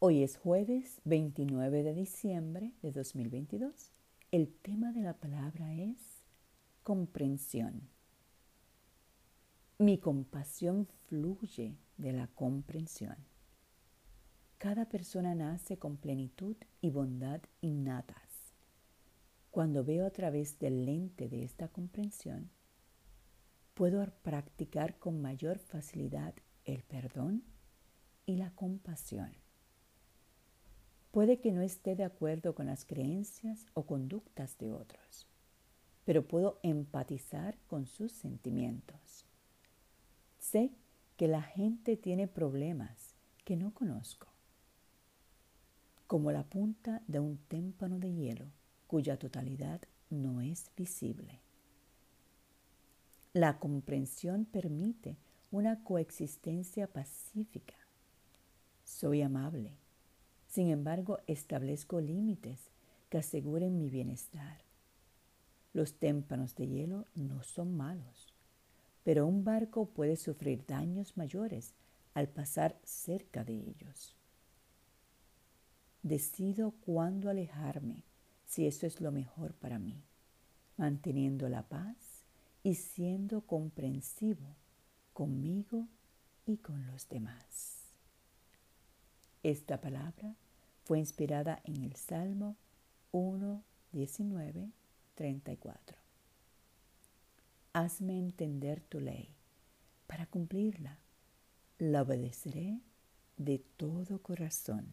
Hoy es jueves 29 de diciembre de 2022. El tema de la palabra es comprensión. Mi compasión fluye de la comprensión. Cada persona nace con plenitud y bondad innatas. Cuando veo a través del lente de esta comprensión, puedo practicar con mayor facilidad el perdón y la compasión. Puede que no esté de acuerdo con las creencias o conductas de otros, pero puedo empatizar con sus sentimientos. Sé que la gente tiene problemas que no conozco, como la punta de un témpano de hielo cuya totalidad no es visible. La comprensión permite una coexistencia pacífica. Soy amable sin embargo, establezco límites que aseguren mi bienestar. Los témpanos de hielo no son malos, pero un barco puede sufrir daños mayores al pasar cerca de ellos. Decido cuándo alejarme si eso es lo mejor para mí, manteniendo la paz y siendo comprensivo conmigo y con los demás. Esta palabra fue inspirada en el Salmo 1, 19, 34. Hazme entender tu ley para cumplirla. La obedeceré de todo corazón.